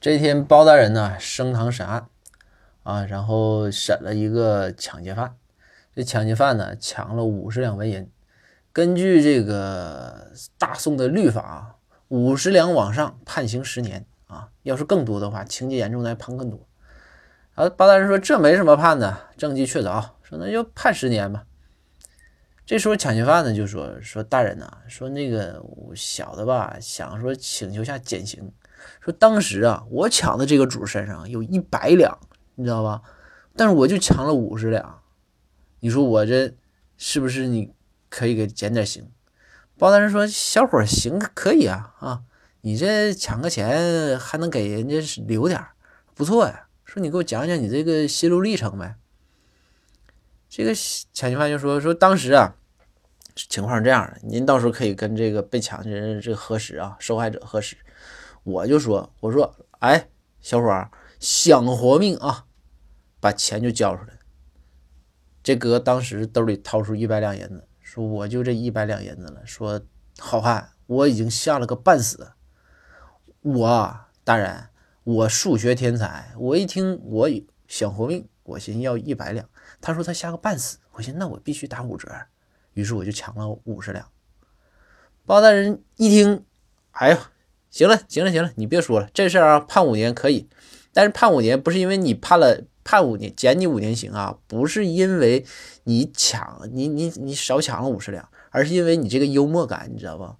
这天，包大人呢升堂审案啊，然后审了一个抢劫犯。这抢劫犯呢抢了五十两纹银，根据这个大宋的律法，五十两往上判刑十年啊，要是更多的话，情节严重的判更多。啊，包大人说这没什么判的，证据确凿，说那就判十年吧。这时候抢劫犯呢就说说大人呐，说那个小的吧想说请求下减刑。说当时啊，我抢的这个主身上有一百两，你知道吧？但是我就抢了五十两，你说我这是不是你可以给减点刑？包大人说：“小伙行，可以啊啊，你这抢个钱还能给人家留点不错呀。说你给我讲讲你这个心路历程呗。”这个抢劫犯就说：“说当时啊，情况是这样的，您到时候可以跟这个被抢的人这个核实啊，受害者核实。”我就说，我说，哎，小伙儿想活命啊，把钱就交出来。这哥当时兜里掏出一百两银子，说我就这一百两银子了。说好汉，我已经吓了个半死。我大人，我数学天才，我一听我想活命，我寻要一百两。他说他吓个半死，我寻那我必须打五折，于是我就抢了五十两。包大人一听，哎呀！行了，行了，行了，你别说了，这事儿啊，判五年可以，但是判五年不是因为你判了判五年减你五年刑啊，不是因为你抢你你你少抢了五十两，而是因为你这个幽默感，你知道吧？